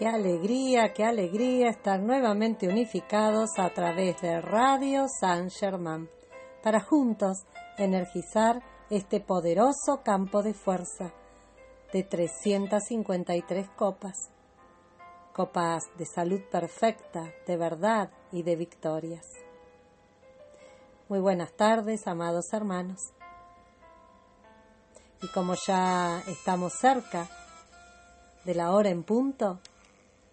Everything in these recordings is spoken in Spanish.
Qué alegría, qué alegría estar nuevamente unificados a través de Radio San Germán para juntos energizar este poderoso campo de fuerza de 353 copas, copas de salud perfecta, de verdad y de victorias. Muy buenas tardes, amados hermanos. Y como ya estamos cerca de la hora en punto,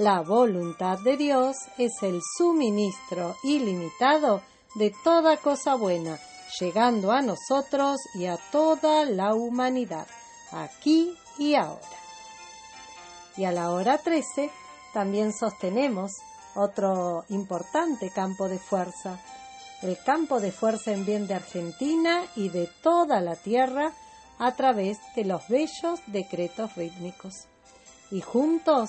La voluntad de Dios es el suministro ilimitado de toda cosa buena, llegando a nosotros y a toda la humanidad, aquí y ahora. Y a la hora 13 también sostenemos otro importante campo de fuerza, el campo de fuerza en bien de Argentina y de toda la tierra a través de los bellos decretos rítmicos. Y juntos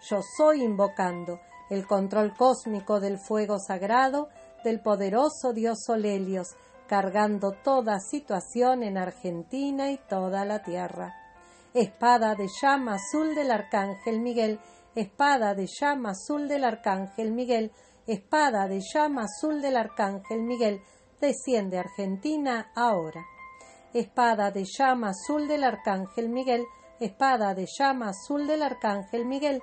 Yo soy invocando el control cósmico del fuego sagrado del poderoso dios Solelios, cargando toda situación en Argentina y toda la tierra. Espada de llama azul del arcángel Miguel, espada de llama azul del arcángel Miguel, espada de llama azul del arcángel Miguel, desciende Argentina ahora. Espada de llama azul del arcángel Miguel, espada de llama azul del arcángel Miguel,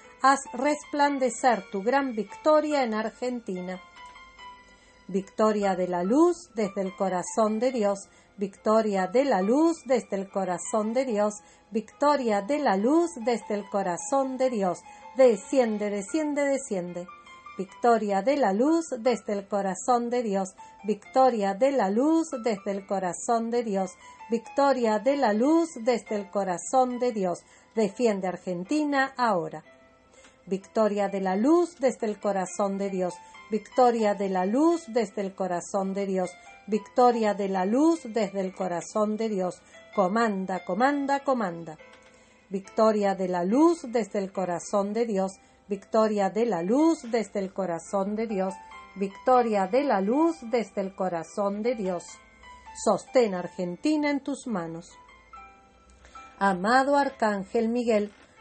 haz resplandecer tu gran victoria en Argentina. Victoria de la luz desde el corazón de Dios, victoria de la luz desde el corazón de Dios, victoria de la luz desde el corazón de Dios, desciende, desciende, desciende. Victoria de la luz desde el corazón de Dios, victoria de la luz desde el corazón de Dios, victoria de la luz desde el corazón de Dios. Defiende Argentina ahora. Victoria de la luz desde el corazón de Dios, victoria de la luz desde el corazón de Dios, victoria de la luz desde el corazón de Dios. Comanda, comanda, comanda. Victoria de la luz desde el corazón de Dios, victoria de la luz desde el corazón de Dios, victoria de la luz desde el corazón de Dios. Sostén Argentina en tus manos. Amado Arcángel Miguel,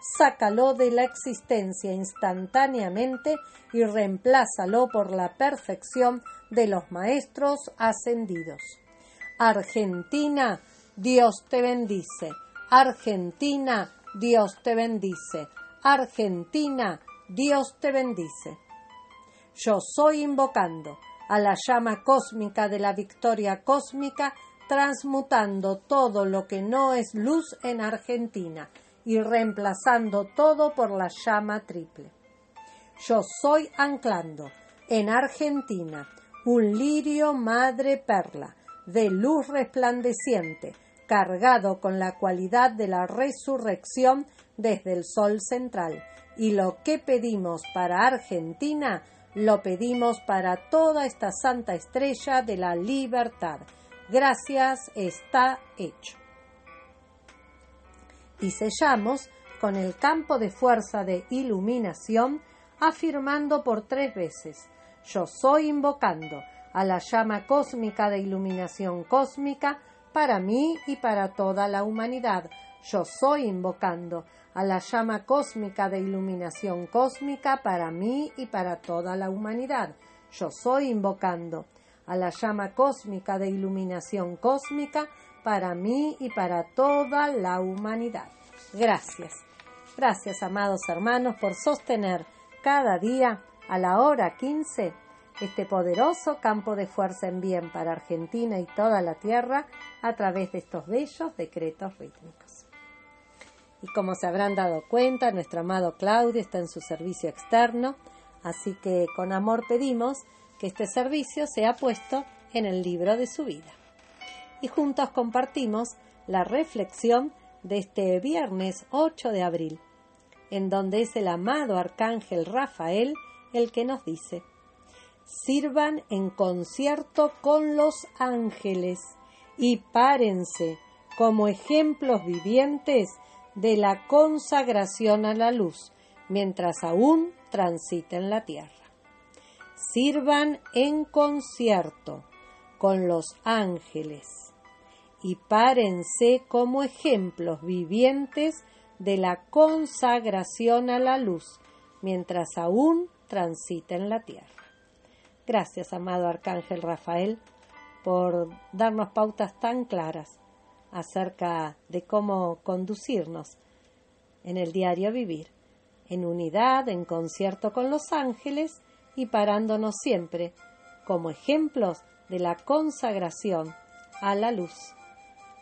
sácalo de la existencia instantáneamente y reemplázalo por la perfección de los maestros ascendidos. Argentina, Dios te bendice. Argentina, Dios te bendice. Argentina, Dios te bendice. Yo soy invocando a la llama cósmica de la victoria cósmica, transmutando todo lo que no es luz en Argentina y reemplazando todo por la llama triple. Yo soy anclando en Argentina un lirio madre perla de luz resplandeciente, cargado con la cualidad de la resurrección desde el sol central. Y lo que pedimos para Argentina, lo pedimos para toda esta santa estrella de la libertad. Gracias, está hecho y sellamos con el campo de fuerza de iluminación, afirmando por tres veces Yo soy invocando a la llama cósmica de iluminación cósmica para mí y para toda la humanidad. Yo soy invocando a la llama cósmica de iluminación cósmica para mí y para toda la humanidad. Yo soy invocando a la llama cósmica de iluminación cósmica para mí y para toda la humanidad. Gracias. Gracias, amados hermanos, por sostener cada día a la hora 15 este poderoso campo de fuerza en bien para Argentina y toda la tierra a través de estos bellos decretos rítmicos. Y como se habrán dado cuenta, nuestro amado Claudio está en su servicio externo, así que con amor pedimos que este servicio sea puesto en el libro de su vida y juntos compartimos la reflexión de este viernes 8 de abril, en donde es el amado arcángel Rafael el que nos dice, sirvan en concierto con los ángeles y párense como ejemplos vivientes de la consagración a la luz, mientras aún transiten la tierra. Sirvan en concierto con los ángeles y párense como ejemplos vivientes de la consagración a la luz, mientras aún transiten la tierra. Gracias, amado Arcángel Rafael, por darnos pautas tan claras acerca de cómo conducirnos en el diario vivir en unidad, en concierto con los ángeles y parándonos siempre como ejemplos de la consagración a la luz,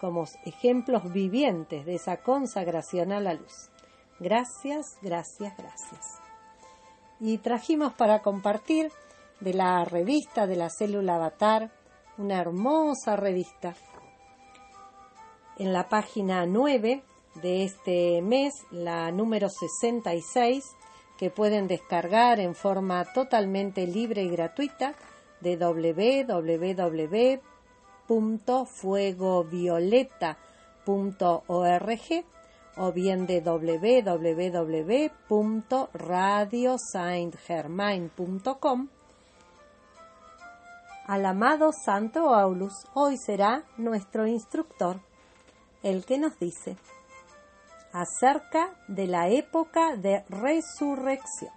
como ejemplos vivientes de esa consagración a la luz. Gracias, gracias, gracias. Y trajimos para compartir de la revista de la célula avatar, una hermosa revista. En la página 9 de este mes, la número 66, que pueden descargar en forma totalmente libre y gratuita de www.fuegovioleta.org o bien de www.radiosaintgermain.com. Al amado Santo Aulus hoy será nuestro instructor, el que nos dice acerca de la época de resurrección.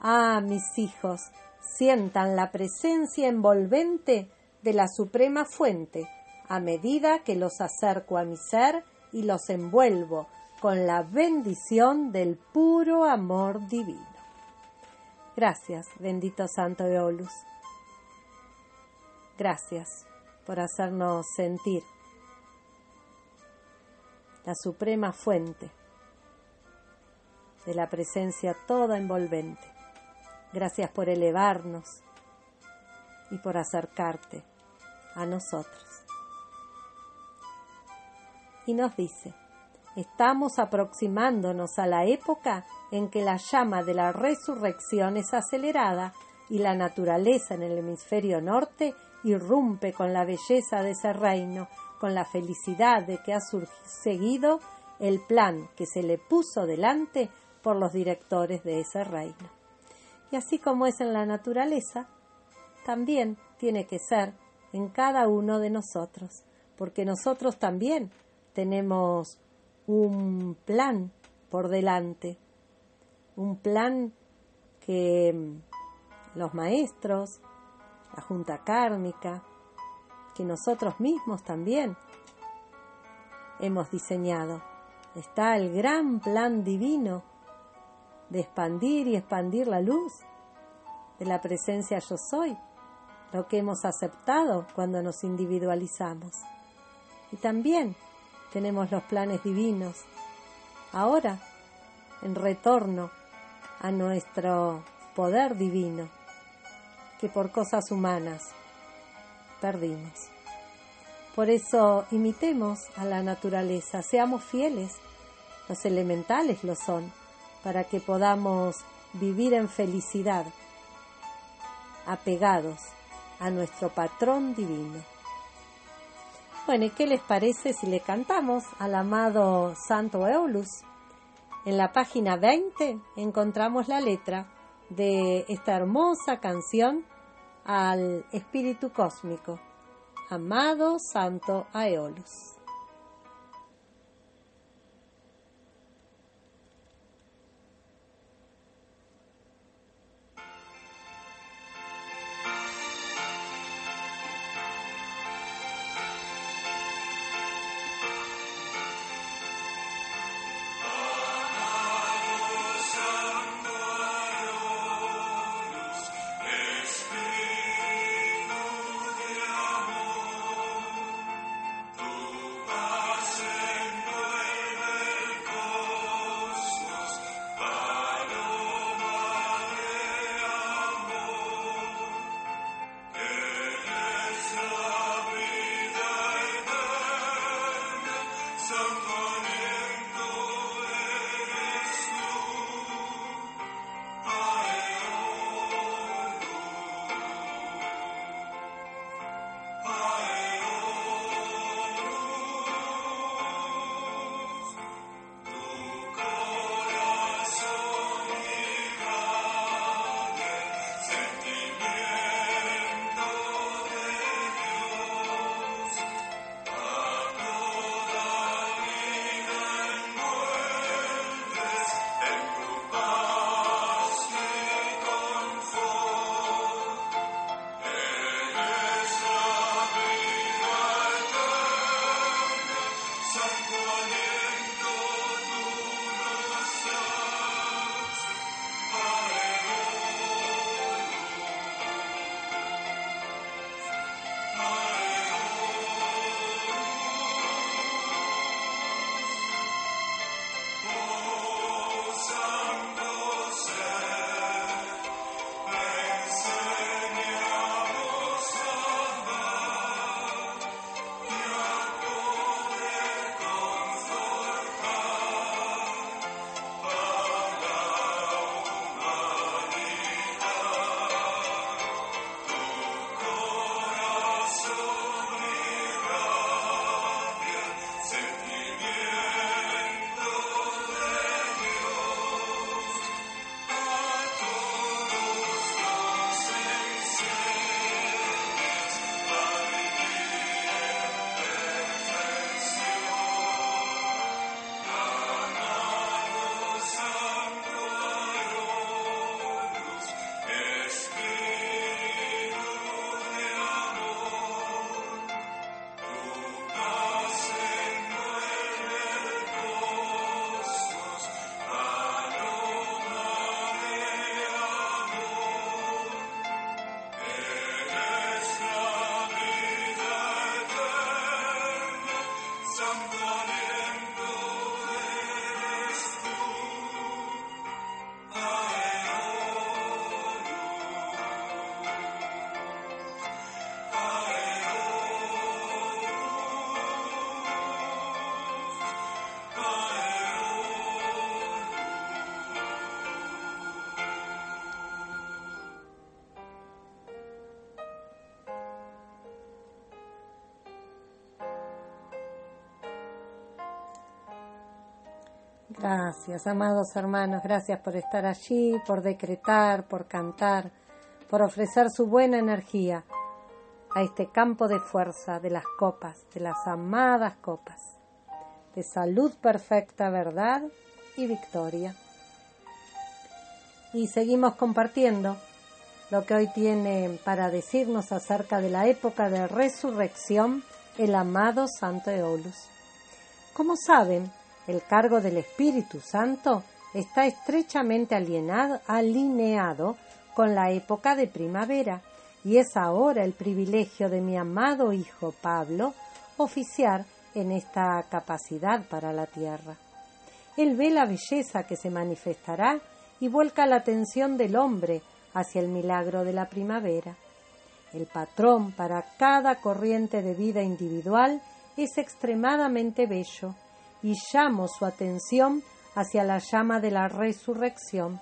Ah, mis hijos, sientan la presencia envolvente de la Suprema Fuente a medida que los acerco a mi ser y los envuelvo con la bendición del puro amor divino. Gracias, bendito Santo Eolus. Gracias por hacernos sentir la suprema fuente de la presencia toda envolvente. Gracias por elevarnos y por acercarte a nosotros. Y nos dice, estamos aproximándonos a la época en que la llama de la resurrección es acelerada y la naturaleza en el hemisferio norte irrumpe con la belleza de ese reino, con la felicidad de que ha seguido el plan que se le puso delante por los directores de ese reino. Y así como es en la naturaleza, también tiene que ser en cada uno de nosotros, porque nosotros también tenemos un plan por delante, un plan que mm, los maestros, la junta kármica, que nosotros mismos también hemos diseñado. Está el gran plan divino de expandir y expandir la luz de la presencia yo soy, lo que hemos aceptado cuando nos individualizamos. Y también tenemos los planes divinos, ahora en retorno a nuestro poder divino, que por cosas humanas perdimos. Por eso imitemos a la naturaleza, seamos fieles, los elementales lo son, para que podamos vivir en felicidad, apegados a nuestro patrón divino. Bueno, ¿y qué les parece si le cantamos al amado Santo Eulus? En la página 20 encontramos la letra de esta hermosa canción al espíritu cósmico, amado Santo Aeolus. Gracias, amados hermanos, gracias por estar allí, por decretar, por cantar, por ofrecer su buena energía a este campo de fuerza de las copas, de las amadas copas, de salud perfecta, verdad y victoria. Y seguimos compartiendo lo que hoy tiene para decirnos acerca de la época de resurrección el amado Santo Eolus. Como saben, el cargo del Espíritu Santo está estrechamente alienado, alineado con la época de primavera, y es ahora el privilegio de mi amado hijo Pablo oficiar en esta capacidad para la tierra. Él ve la belleza que se manifestará y vuelca la atención del hombre hacia el milagro de la primavera. El patrón para cada corriente de vida individual es extremadamente bello y llamo su atención hacia la llama de la resurrección,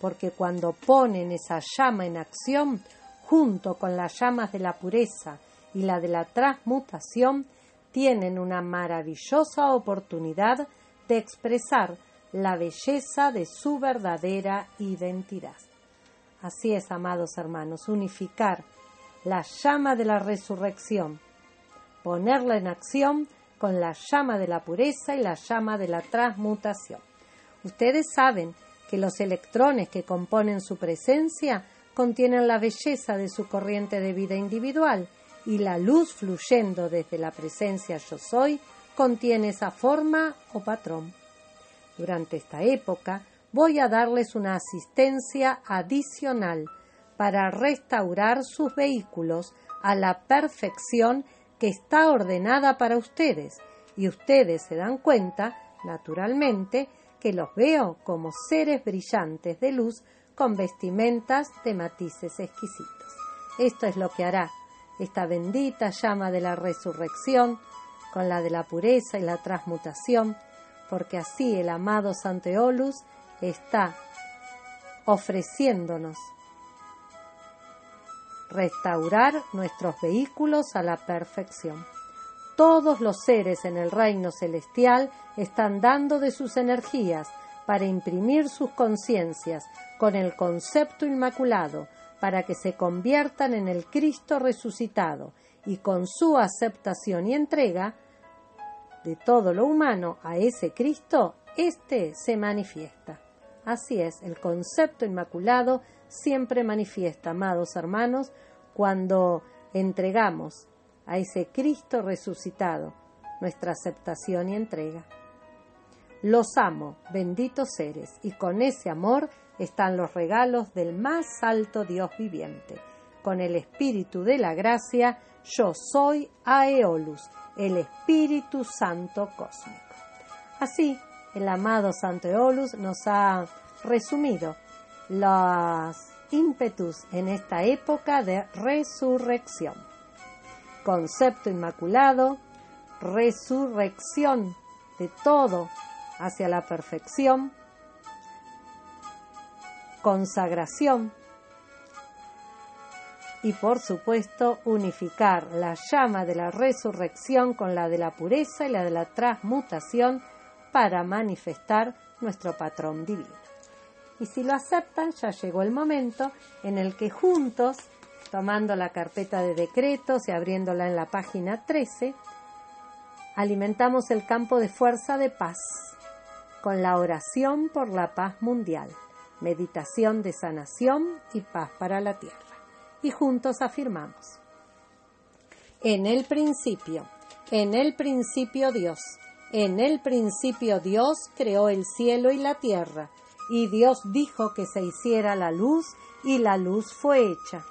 porque cuando ponen esa llama en acción, junto con las llamas de la pureza y la de la transmutación, tienen una maravillosa oportunidad de expresar la belleza de su verdadera identidad. Así es, amados hermanos, unificar la llama de la resurrección, ponerla en acción con la llama de la pureza y la llama de la transmutación. Ustedes saben que los electrones que componen su presencia contienen la belleza de su corriente de vida individual y la luz fluyendo desde la presencia yo soy contiene esa forma o patrón. Durante esta época, voy a darles una asistencia adicional para restaurar sus vehículos a la perfección que está ordenada para ustedes y ustedes se dan cuenta, naturalmente, que los veo como seres brillantes de luz con vestimentas de matices exquisitos. Esto es lo que hará esta bendita llama de la resurrección con la de la pureza y la transmutación, porque así el amado Santeolus está ofreciéndonos restaurar nuestros vehículos a la perfección. Todos los seres en el reino celestial están dando de sus energías para imprimir sus conciencias con el concepto inmaculado, para que se conviertan en el Cristo resucitado y con su aceptación y entrega de todo lo humano a ese Cristo, éste se manifiesta. Así es, el concepto inmaculado siempre manifiesta, amados hermanos, cuando entregamos a ese Cristo resucitado nuestra aceptación y entrega. Los amo, benditos seres, y con ese amor están los regalos del más alto Dios viviente. Con el Espíritu de la gracia, yo soy Aeolus, el Espíritu Santo cósmico. Así, el amado Santo Eolus nos ha resumido los ímpetus en esta época de resurrección. Concepto inmaculado, resurrección de todo hacia la perfección, consagración y por supuesto unificar la llama de la resurrección con la de la pureza y la de la transmutación para manifestar nuestro patrón divino. Y si lo aceptan, ya llegó el momento en el que juntos, tomando la carpeta de decretos y abriéndola en la página 13, alimentamos el campo de fuerza de paz con la oración por la paz mundial, meditación de sanación y paz para la tierra. Y juntos afirmamos. En el principio, en el principio Dios, en el principio Dios creó el cielo y la tierra, y Dios dijo que se hiciera la luz, y la luz fue hecha.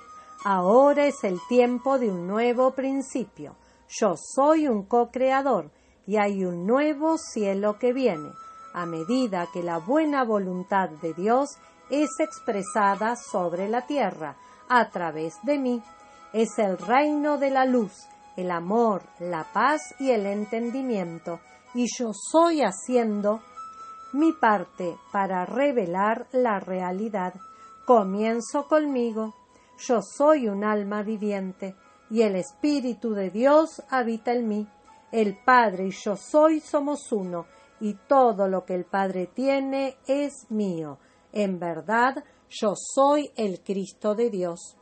Ahora es el tiempo de un nuevo principio. Yo soy un co-creador, y hay un nuevo cielo que viene, a medida que la buena voluntad de Dios es expresada sobre la tierra, a través de mí. Es el reino de la luz, el amor, la paz y el entendimiento y yo soy haciendo mi parte para revelar la realidad. Comienzo conmigo. Yo soy un alma viviente y el Espíritu de Dios habita en mí. El Padre y yo soy somos uno y todo lo que el Padre tiene es mío. En verdad, yo soy el Cristo de Dios.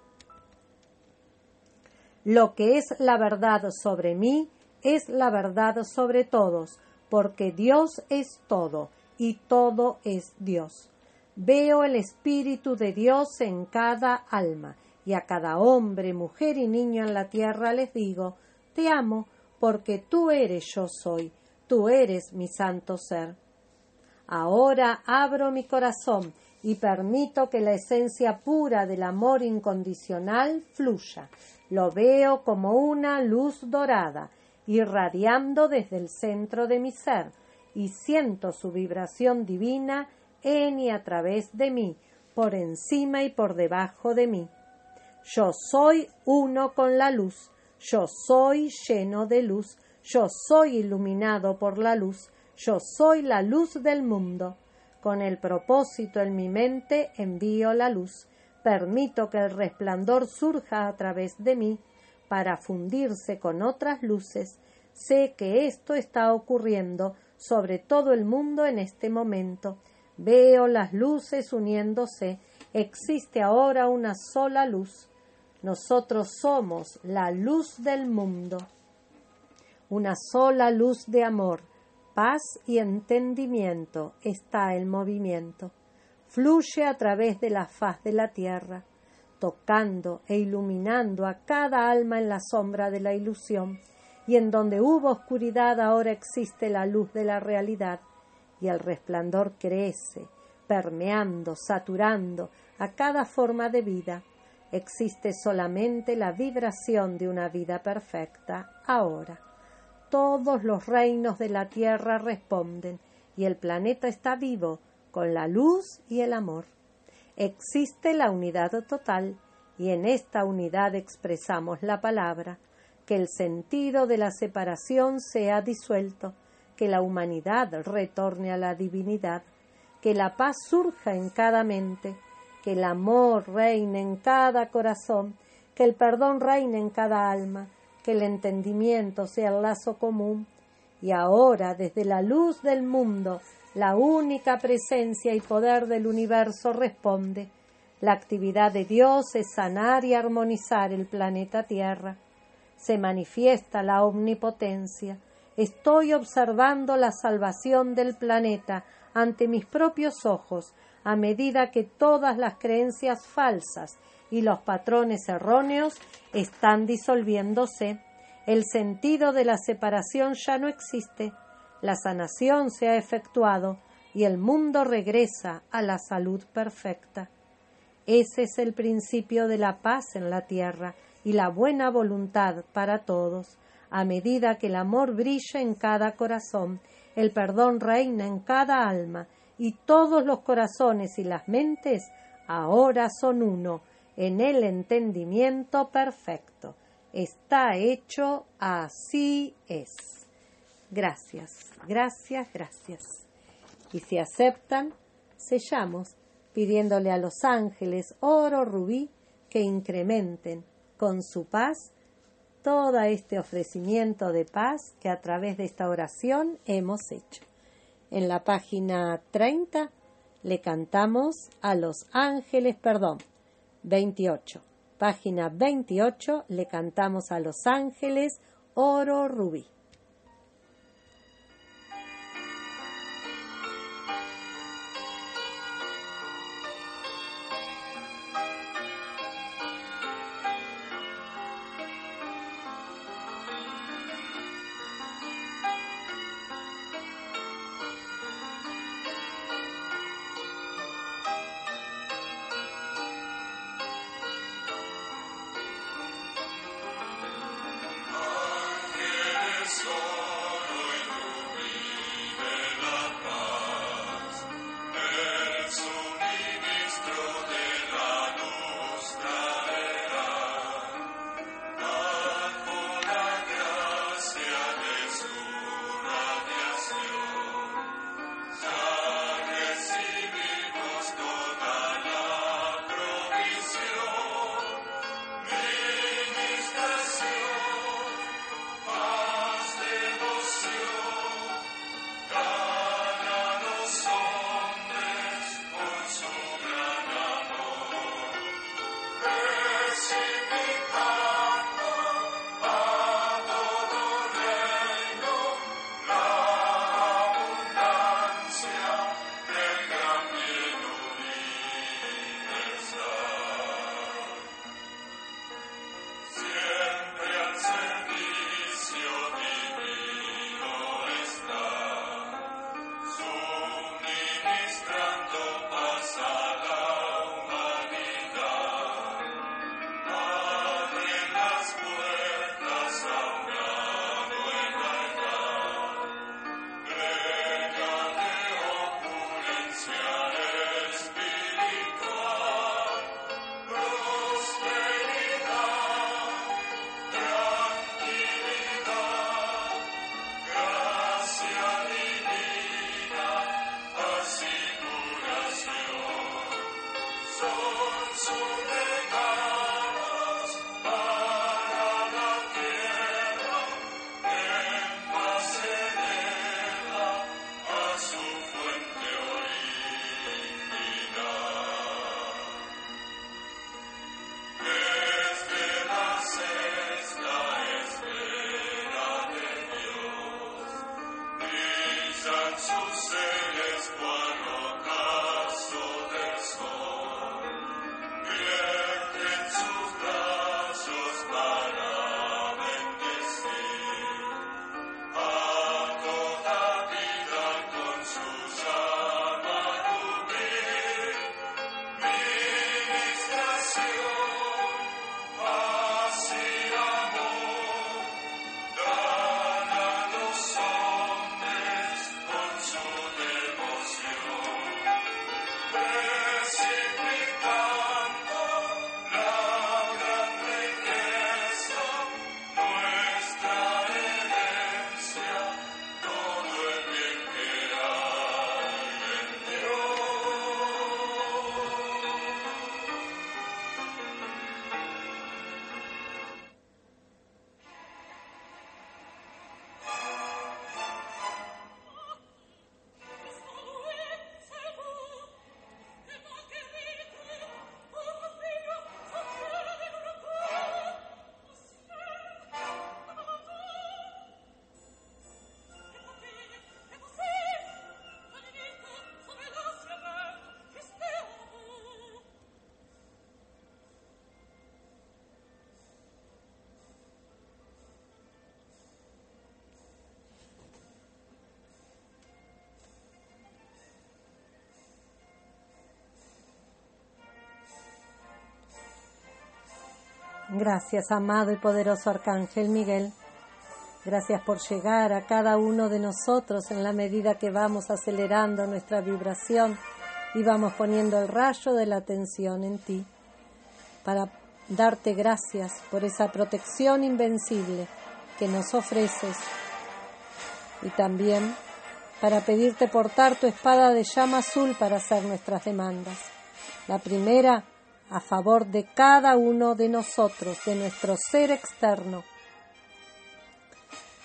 Lo que es la verdad sobre mí es la verdad sobre todos, porque Dios es todo y todo es Dios. Veo el Espíritu de Dios en cada alma, y a cada hombre, mujer y niño en la tierra les digo, te amo, porque tú eres yo soy, tú eres mi santo ser. Ahora abro mi corazón y permito que la esencia pura del amor incondicional fluya. Lo veo como una luz dorada, irradiando desde el centro de mi ser, y siento su vibración divina en y a través de mí, por encima y por debajo de mí. Yo soy uno con la luz, yo soy lleno de luz, yo soy iluminado por la luz, yo soy la luz del mundo. Con el propósito en mi mente envío la luz, permito que el resplandor surja a través de mí para fundirse con otras luces. Sé que esto está ocurriendo sobre todo el mundo en este momento. Veo las luces uniéndose. Existe ahora una sola luz. Nosotros somos la luz del mundo. Una sola luz de amor, paz y entendimiento está el movimiento. Fluye a través de la faz de la tierra, tocando e iluminando a cada alma en la sombra de la ilusión y en donde hubo oscuridad ahora existe la luz de la realidad, y el resplandor crece, permeando, saturando a cada forma de vida. Existe solamente la vibración de una vida perfecta ahora. Todos los reinos de la tierra responden, y el planeta está vivo con la luz y el amor. Existe la unidad total, y en esta unidad expresamos la palabra que el sentido de la separación sea disuelto, que la humanidad retorne a la divinidad, que la paz surja en cada mente, que el amor reine en cada corazón, que el perdón reine en cada alma, que el entendimiento sea el lazo común, y ahora desde la luz del mundo, la única presencia y poder del universo responde. La actividad de Dios es sanar y armonizar el planeta Tierra se manifiesta la omnipotencia. Estoy observando la salvación del planeta ante mis propios ojos a medida que todas las creencias falsas y los patrones erróneos están disolviéndose. El sentido de la separación ya no existe. La sanación se ha efectuado y el mundo regresa a la salud perfecta. Ese es el principio de la paz en la tierra y la buena voluntad para todos, a medida que el amor brilla en cada corazón, el perdón reina en cada alma, y todos los corazones y las mentes ahora son uno, en el entendimiento perfecto. Está hecho, así es. Gracias, gracias, gracias. Y si aceptan, sellamos pidiéndole a los ángeles oro rubí que incrementen con su paz todo este ofrecimiento de paz que a través de esta oración hemos hecho. En la página 30 le cantamos a los ángeles, perdón, 28. Página 28 le cantamos a los ángeles oro rubí. Gracias, amado y poderoso Arcángel Miguel. Gracias por llegar a cada uno de nosotros en la medida que vamos acelerando nuestra vibración y vamos poniendo el rayo de la atención en ti para darte gracias por esa protección invencible que nos ofreces y también para pedirte portar tu espada de llama azul para hacer nuestras demandas. La primera a favor de cada uno de nosotros, de nuestro ser externo,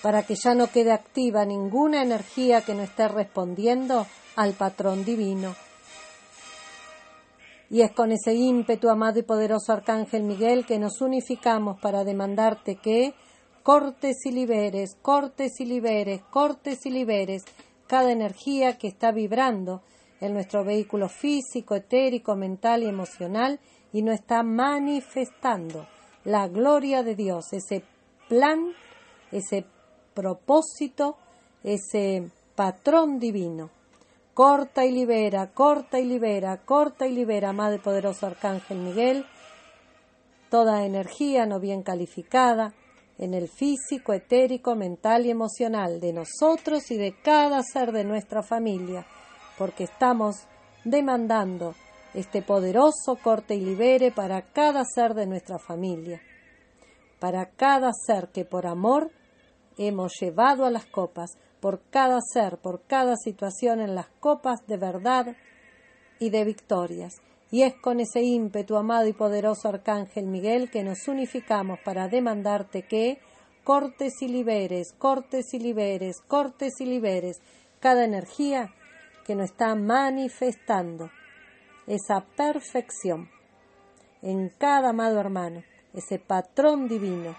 para que ya no quede activa ninguna energía que no esté respondiendo al patrón divino. Y es con ese ímpetu, amado y poderoso Arcángel Miguel, que nos unificamos para demandarte que cortes y liberes, cortes y liberes, cortes y liberes cada energía que está vibrando en nuestro vehículo físico, etérico, mental y emocional y no está manifestando la gloria de Dios, ese plan, ese propósito, ese patrón divino. Corta y libera, corta y libera, corta y libera, Madre poderoso Arcángel Miguel, toda energía no bien calificada en el físico, etérico, mental y emocional de nosotros y de cada ser de nuestra familia porque estamos demandando este poderoso corte y libere para cada ser de nuestra familia, para cada ser que por amor hemos llevado a las copas, por cada ser, por cada situación en las copas de verdad y de victorias. Y es con ese ímpetu, amado y poderoso Arcángel Miguel, que nos unificamos para demandarte que cortes y liberes, cortes y liberes, cortes y liberes cada energía que nos está manifestando esa perfección en cada amado hermano, ese patrón divino,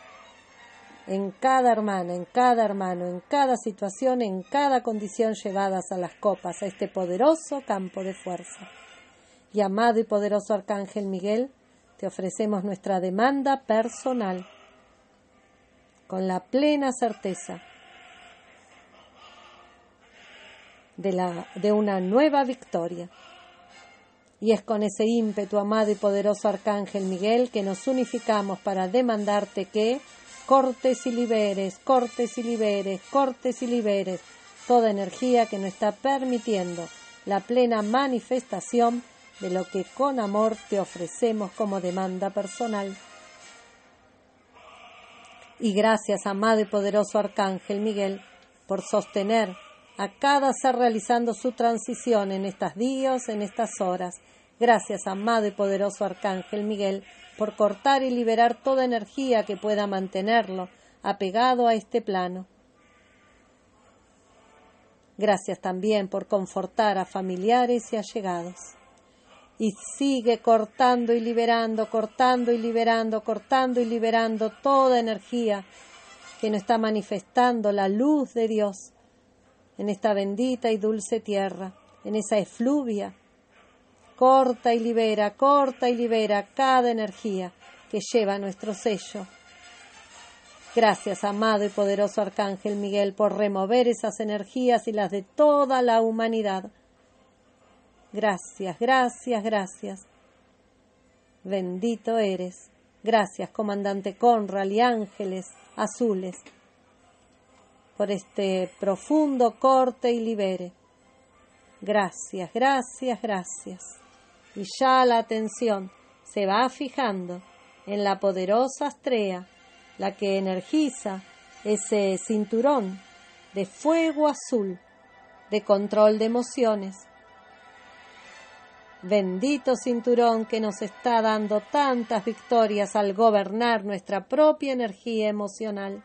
en cada hermana, en cada hermano, en cada situación, en cada condición llevadas a las copas, a este poderoso campo de fuerza. Y amado y poderoso Arcángel Miguel, te ofrecemos nuestra demanda personal con la plena certeza de, la, de una nueva victoria. Y es con ese ímpetu, amado y poderoso Arcángel Miguel, que nos unificamos para demandarte que cortes y liberes, cortes y liberes, cortes y liberes toda energía que no está permitiendo la plena manifestación de lo que con amor te ofrecemos como demanda personal. Y gracias, amado y poderoso Arcángel Miguel, por sostener a cada ser realizando su transición en estas días, en estas horas. Gracias, amado y poderoso Arcángel Miguel, por cortar y liberar toda energía que pueda mantenerlo apegado a este plano. Gracias también por confortar a familiares y allegados. Y sigue cortando y liberando, cortando y liberando, cortando y liberando toda energía que no está manifestando la luz de Dios en esta bendita y dulce tierra, en esa efluvia. Corta y libera, corta y libera cada energía que lleva nuestro sello. Gracias, amado y poderoso Arcángel Miguel, por remover esas energías y las de toda la humanidad. Gracias, gracias, gracias. Bendito eres. Gracias, comandante Conral y ángeles azules por este profundo corte y libere. Gracias, gracias, gracias. Y ya la atención se va fijando en la poderosa Astrea, la que energiza ese cinturón de fuego azul, de control de emociones. Bendito cinturón que nos está dando tantas victorias al gobernar nuestra propia energía emocional.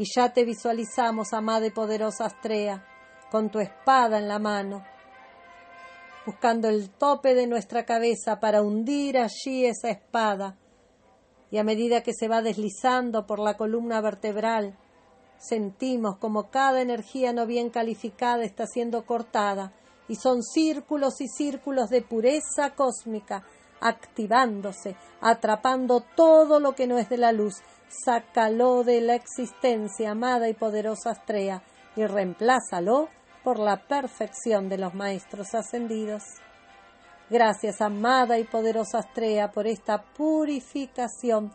Y ya te visualizamos, amada y poderosa Astrea, con tu espada en la mano, buscando el tope de nuestra cabeza para hundir allí esa espada. Y a medida que se va deslizando por la columna vertebral, sentimos como cada energía no bien calificada está siendo cortada y son círculos y círculos de pureza cósmica activándose, atrapando todo lo que no es de la luz, sácalo de la existencia, amada y poderosa Astrea, y reemplázalo por la perfección de los maestros ascendidos. Gracias, amada y poderosa Astrea, por esta purificación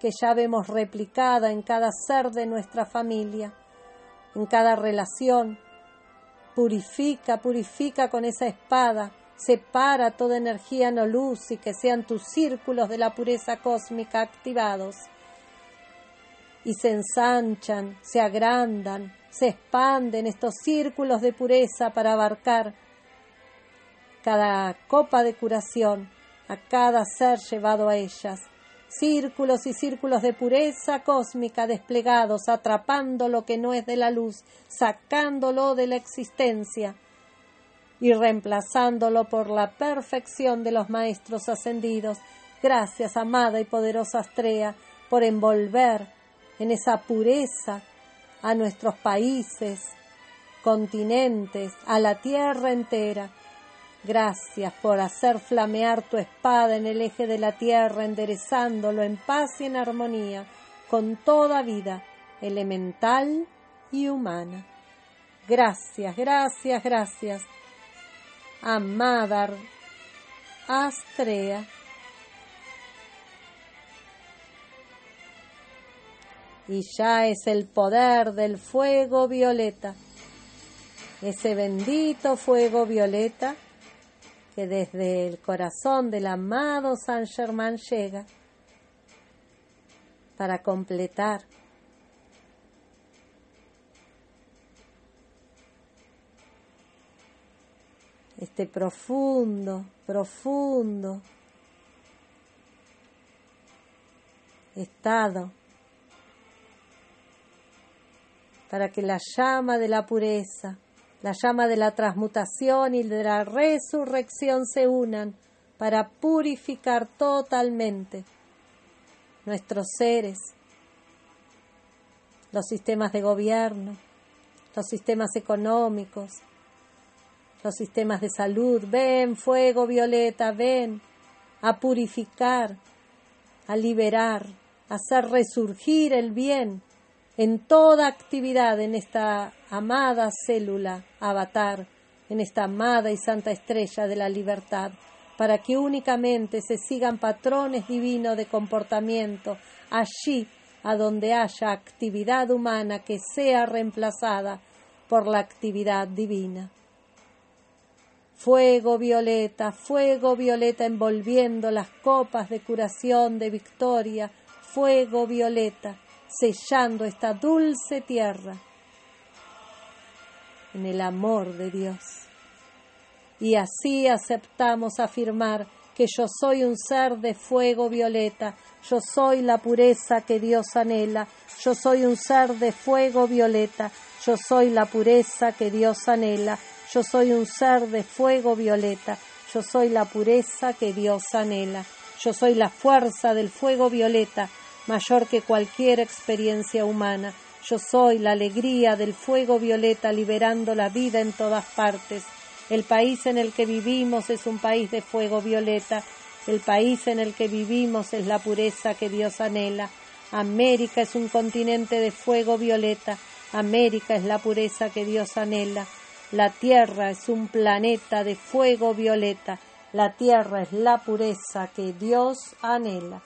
que ya vemos replicada en cada ser de nuestra familia, en cada relación. Purifica, purifica con esa espada, separa toda energía no luz y que sean tus círculos de la pureza cósmica activados. Y se ensanchan, se agrandan, se expanden estos círculos de pureza para abarcar cada copa de curación, a cada ser llevado a ellas, círculos y círculos de pureza cósmica desplegados, atrapando lo que no es de la luz, sacándolo de la existencia y reemplazándolo por la perfección de los maestros ascendidos. Gracias, amada y poderosa Astrea, por envolver en esa pureza a nuestros países, continentes, a la tierra entera. Gracias por hacer flamear tu espada en el eje de la tierra, enderezándolo en paz y en armonía con toda vida, elemental y humana. Gracias, gracias, gracias. Amadar Astrea. y ya es el poder del fuego violeta, ese bendito fuego violeta que desde el corazón del amado San Germán llega para completar este profundo, profundo estado para que la llama de la pureza, la llama de la transmutación y de la resurrección se unan para purificar totalmente nuestros seres, los sistemas de gobierno, los sistemas económicos, los sistemas de salud. Ven, fuego violeta, ven a purificar, a liberar, a hacer resurgir el bien en toda actividad en esta amada célula avatar, en esta amada y santa estrella de la libertad, para que únicamente se sigan patrones divinos de comportamiento allí a donde haya actividad humana que sea reemplazada por la actividad divina. Fuego violeta, fuego violeta envolviendo las copas de curación, de victoria, fuego violeta, sellando esta dulce tierra en el amor de Dios. Y así aceptamos afirmar que yo soy un ser de fuego violeta, yo soy la pureza que Dios anhela, yo soy un ser de fuego violeta, yo soy la pureza que Dios anhela, yo soy un ser de fuego violeta, yo soy la pureza que Dios anhela, yo soy la fuerza del fuego violeta, mayor que cualquier experiencia humana, yo soy la alegría del fuego violeta liberando la vida en todas partes, el país en el que vivimos es un país de fuego violeta. El país en el que vivimos es la pureza que Dios anhela. América es un continente de fuego violeta. América es la pureza que Dios anhela. La Tierra es un planeta de fuego violeta. La Tierra es la pureza que Dios anhela.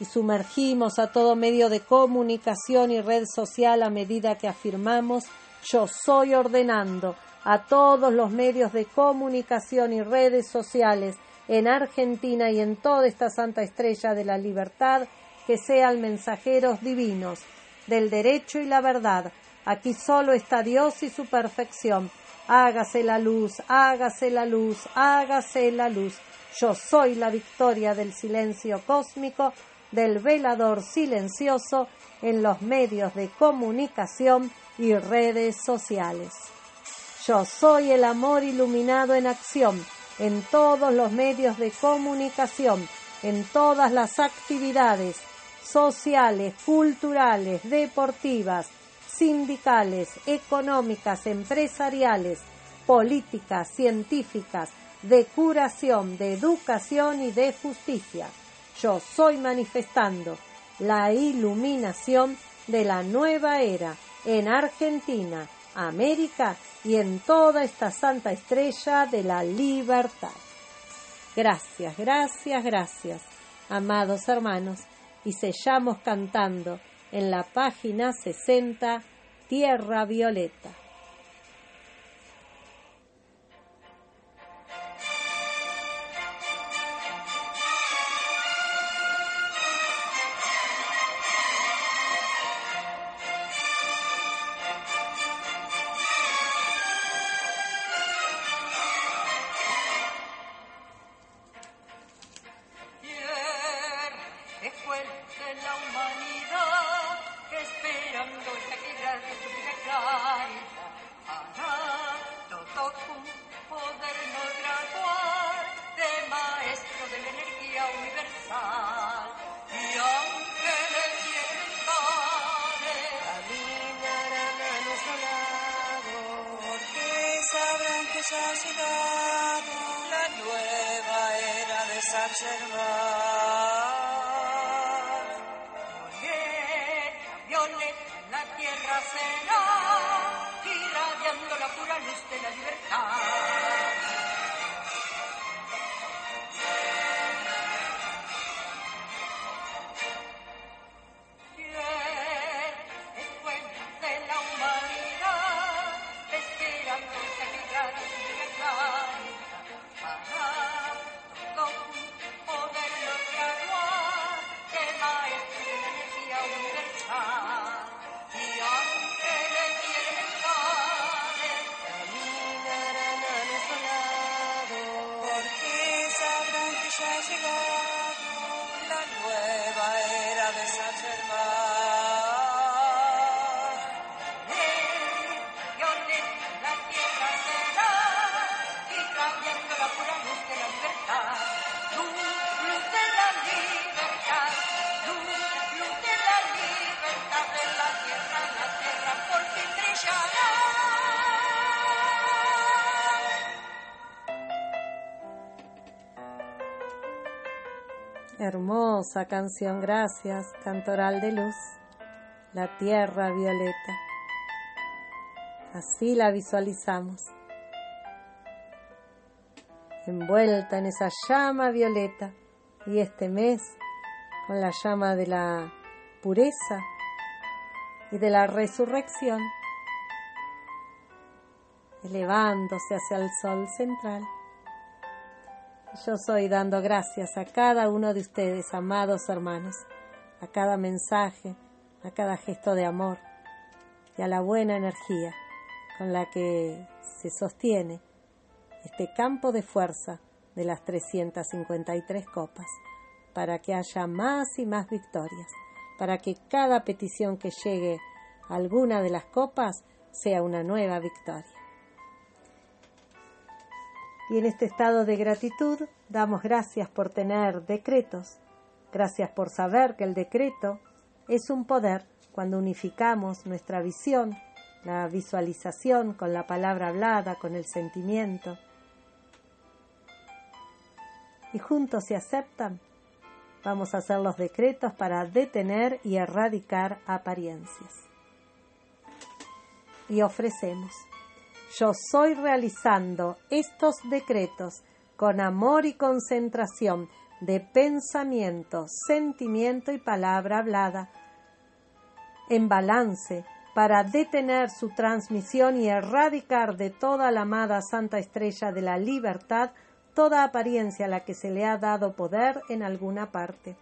Y sumergimos a todo medio de comunicación y red social a medida que afirmamos yo soy ordenando a todos los medios de comunicación y redes sociales en Argentina y en toda esta santa estrella de la libertad, que sean mensajeros divinos del derecho y la verdad. Aquí solo está Dios y su perfección. Hágase la luz, hágase la luz, hágase la luz. Yo soy la victoria del silencio cósmico, del velador silencioso en los medios de comunicación y redes sociales. Yo soy el amor iluminado en acción en todos los medios de comunicación, en todas las actividades sociales, culturales, deportivas, sindicales, económicas, empresariales, políticas, científicas, de curación, de educación y de justicia. Yo soy manifestando la iluminación de la nueva era en Argentina, América y en toda esta santa estrella de la libertad. Gracias, gracias, gracias, amados hermanos, y sellamos cantando en la página 60, Tierra Violeta. asesinaron la nueva era de San Germán. Camiones, la tierra será, irradiando la pura luz de la libertad. Hermosa canción, gracias, cantoral de luz, la tierra violeta. Así la visualizamos, envuelta en esa llama violeta y este mes con la llama de la pureza y de la resurrección, elevándose hacia el sol central. Yo soy dando gracias a cada uno de ustedes, amados hermanos, a cada mensaje, a cada gesto de amor y a la buena energía con la que se sostiene este campo de fuerza de las 353 copas, para que haya más y más victorias, para que cada petición que llegue a alguna de las copas sea una nueva victoria. Y en este estado de gratitud damos gracias por tener decretos, gracias por saber que el decreto es un poder cuando unificamos nuestra visión, la visualización con la palabra hablada, con el sentimiento, y juntos se aceptan, vamos a hacer los decretos para detener y erradicar apariencias. Y ofrecemos. Yo soy realizando estos decretos con amor y concentración de pensamiento, sentimiento y palabra hablada, en balance para detener su transmisión y erradicar de toda la amada Santa Estrella de la Libertad toda apariencia a la que se le ha dado poder en alguna parte.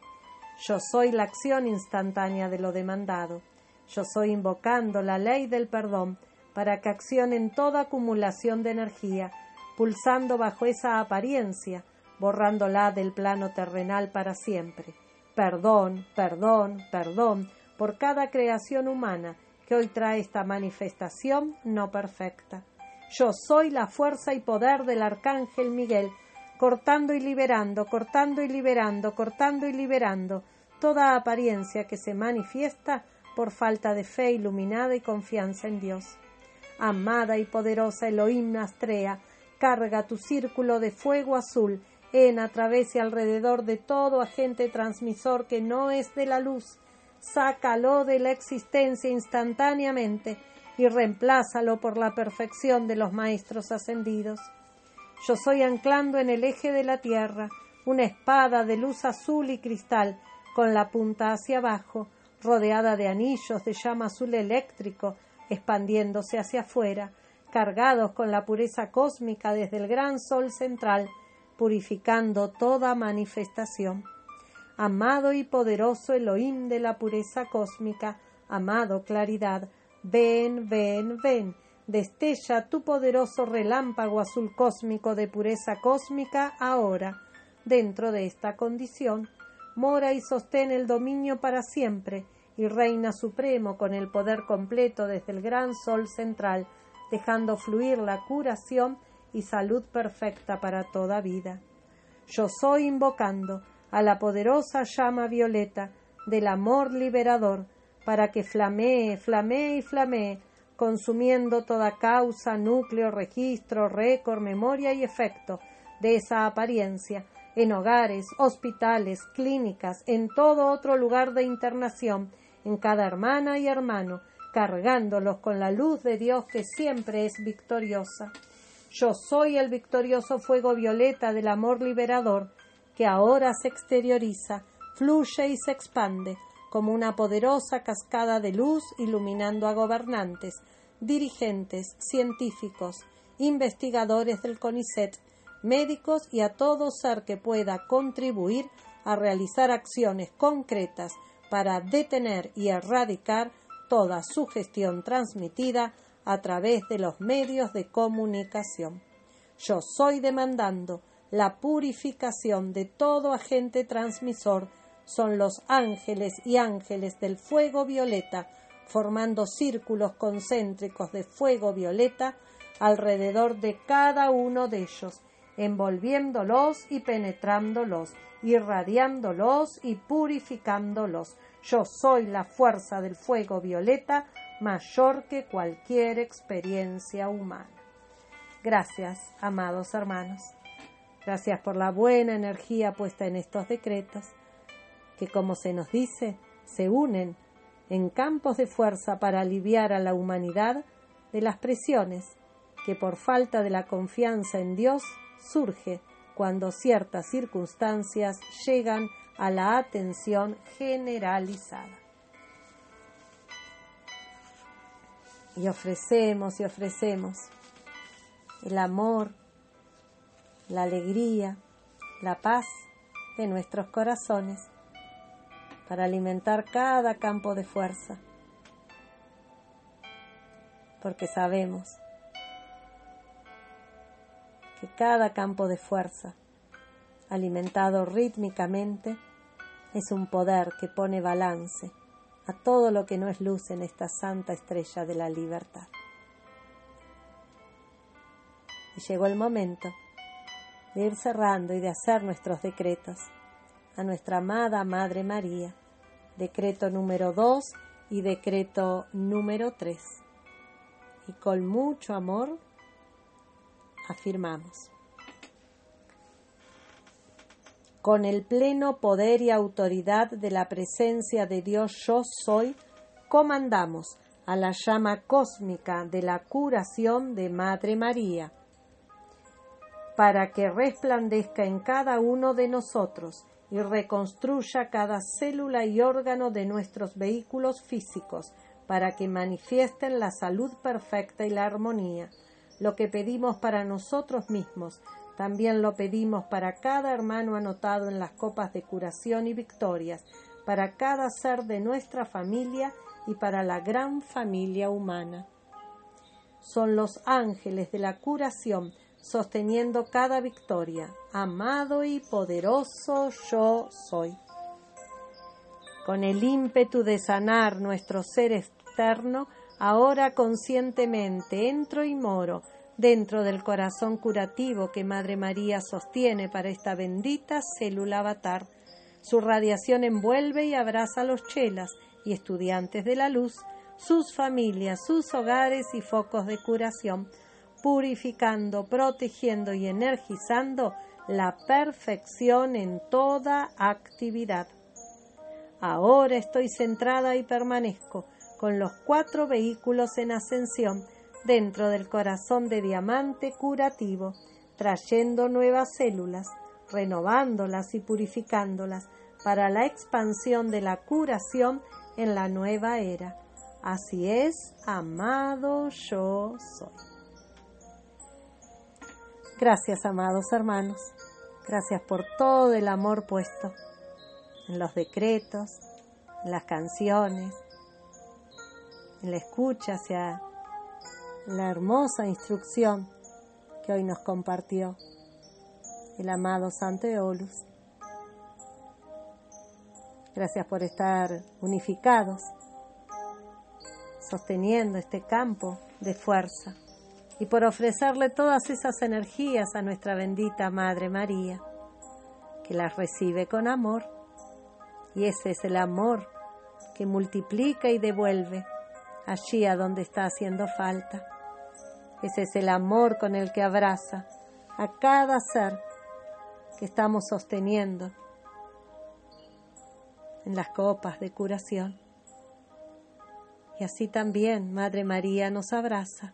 Yo soy la acción instantánea de lo demandado. Yo soy invocando la ley del perdón para que accionen toda acumulación de energía, pulsando bajo esa apariencia, borrándola del plano terrenal para siempre. Perdón, perdón, perdón por cada creación humana que hoy trae esta manifestación no perfecta. Yo soy la fuerza y poder del Arcángel Miguel, cortando y liberando, cortando y liberando, cortando y liberando toda apariencia que se manifiesta por falta de fe iluminada y confianza en Dios amada y poderosa Elohim Astrea, carga tu círculo de fuego azul en a través y alrededor de todo agente transmisor que no es de la luz. Sácalo de la existencia instantáneamente y reemplázalo por la perfección de los maestros ascendidos. Yo soy anclando en el eje de la tierra una espada de luz azul y cristal con la punta hacia abajo, rodeada de anillos de llama azul eléctrico expandiéndose hacia afuera, cargados con la pureza cósmica desde el gran sol central, purificando toda manifestación. Amado y poderoso Elohim de la pureza cósmica, amado claridad, ven, ven, ven, destella tu poderoso relámpago azul cósmico de pureza cósmica ahora, dentro de esta condición, mora y sostén el dominio para siempre, y reina supremo con el poder completo desde el gran sol central, dejando fluir la curación y salud perfecta para toda vida. Yo soy invocando a la poderosa llama violeta del amor liberador, para que flamee, flamee y flamee, consumiendo toda causa, núcleo, registro, récord, memoria y efecto de esa apariencia, en hogares, hospitales, clínicas, en todo otro lugar de internación, en cada hermana y hermano, cargándolos con la luz de Dios que siempre es victoriosa. Yo soy el victorioso fuego violeta del amor liberador, que ahora se exterioriza, fluye y se expande como una poderosa cascada de luz iluminando a gobernantes, dirigentes, científicos, investigadores del CONICET, médicos y a todo ser que pueda contribuir a realizar acciones concretas para detener y erradicar toda sugestión transmitida a través de los medios de comunicación. Yo soy demandando la purificación de todo agente transmisor son los ángeles y ángeles del fuego violeta, formando círculos concéntricos de fuego violeta alrededor de cada uno de ellos, envolviéndolos y penetrándolos, irradiándolos y purificándolos. Yo soy la fuerza del fuego violeta mayor que cualquier experiencia humana. Gracias, amados hermanos. Gracias por la buena energía puesta en estos decretos. que, como se nos dice, se unen en campos de fuerza para aliviar a la humanidad de las presiones que por falta de la confianza en Dios surge cuando ciertas circunstancias llegan a la atención generalizada. Y ofrecemos y ofrecemos el amor, la alegría, la paz de nuestros corazones para alimentar cada campo de fuerza, porque sabemos que cada campo de fuerza, alimentado rítmicamente, es un poder que pone balance a todo lo que no es luz en esta santa estrella de la libertad. Y llegó el momento de ir cerrando y de hacer nuestros decretos a nuestra amada Madre María, decreto número 2 y decreto número 3. Y con mucho amor afirmamos. Con el pleno poder y autoridad de la presencia de Dios yo soy, comandamos a la llama cósmica de la curación de Madre María, para que resplandezca en cada uno de nosotros y reconstruya cada célula y órgano de nuestros vehículos físicos, para que manifiesten la salud perfecta y la armonía lo que pedimos para nosotros mismos, también lo pedimos para cada hermano anotado en las copas de curación y victorias, para cada ser de nuestra familia y para la gran familia humana. Son los ángeles de la curación sosteniendo cada victoria. Amado y poderoso yo soy. Con el ímpetu de sanar nuestro ser externo, Ahora conscientemente entro y moro dentro del corazón curativo que Madre María sostiene para esta bendita célula avatar. Su radiación envuelve y abraza a los chelas y estudiantes de la luz, sus familias, sus hogares y focos de curación, purificando, protegiendo y energizando la perfección en toda actividad. Ahora estoy centrada y permanezco con los cuatro vehículos en ascensión dentro del corazón de diamante curativo, trayendo nuevas células, renovándolas y purificándolas para la expansión de la curación en la nueva era. Así es, amado yo soy. Gracias, amados hermanos. Gracias por todo el amor puesto en los decretos, en las canciones, la escucha hacia la hermosa instrucción que hoy nos compartió el amado Santo Eolus. Gracias por estar unificados, sosteniendo este campo de fuerza y por ofrecerle todas esas energías a nuestra bendita Madre María, que las recibe con amor. Y ese es el amor que multiplica y devuelve allí a donde está haciendo falta. Ese es el amor con el que abraza a cada ser que estamos sosteniendo en las copas de curación. Y así también Madre María nos abraza,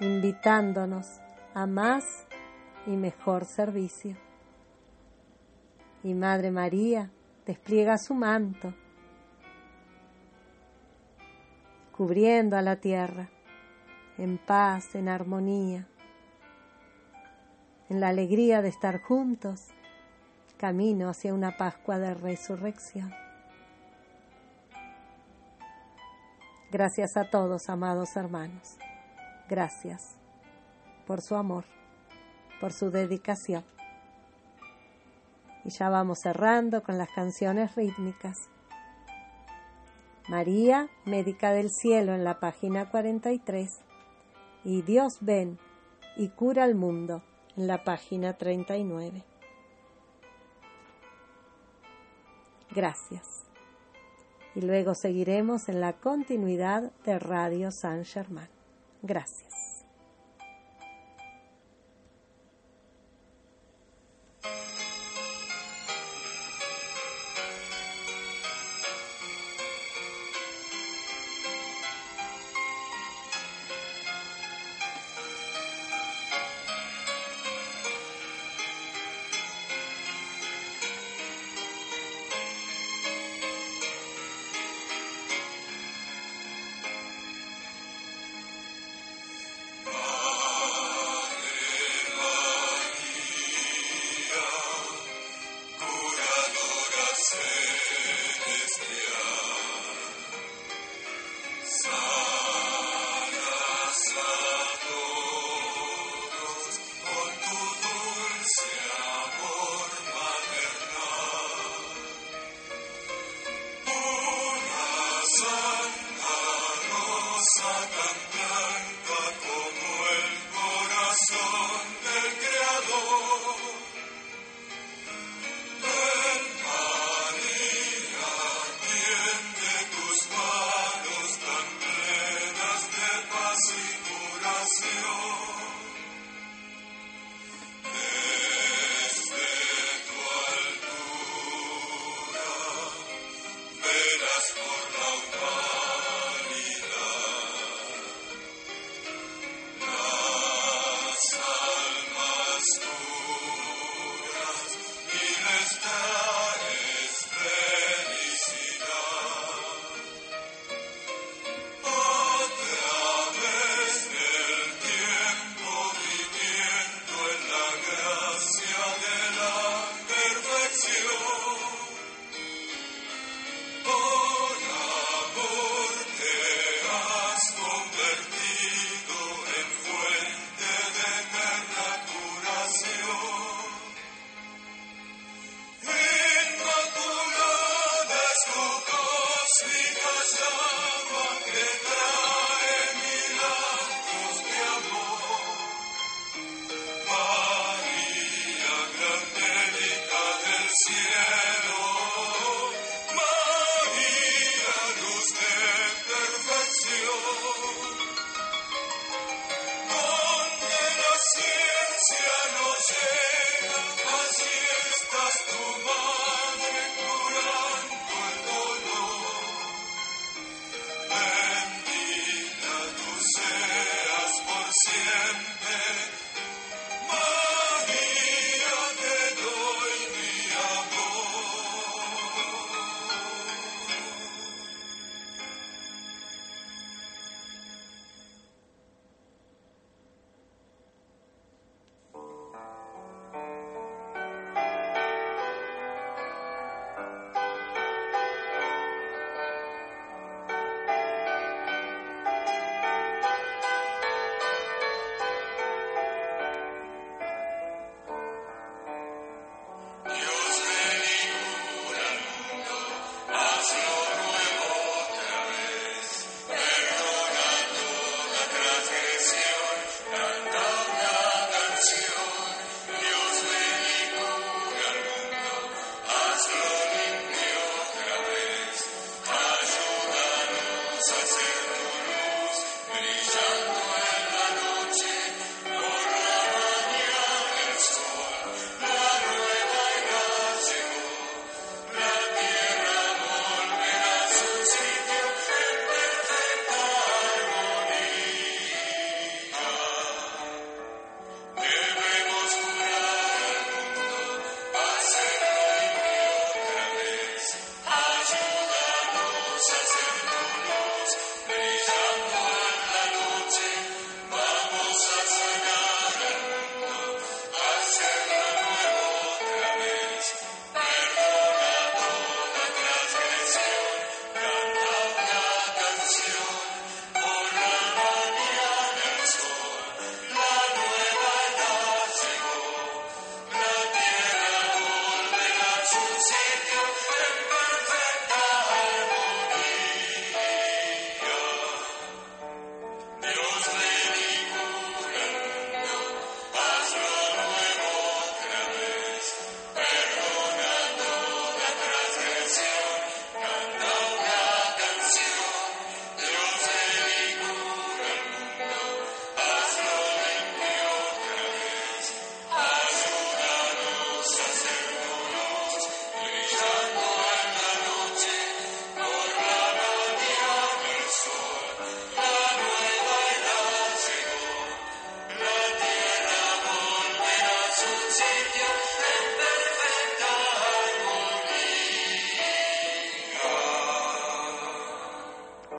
invitándonos a más y mejor servicio. Y Madre María despliega su manto cubriendo a la tierra, en paz, en armonía, en la alegría de estar juntos, camino hacia una Pascua de resurrección. Gracias a todos, amados hermanos. Gracias por su amor, por su dedicación. Y ya vamos cerrando con las canciones rítmicas. María, médica del cielo en la página 43 y Dios ven y cura al mundo en la página 39. Gracias. Y luego seguiremos en la continuidad de Radio San Germán. Gracias.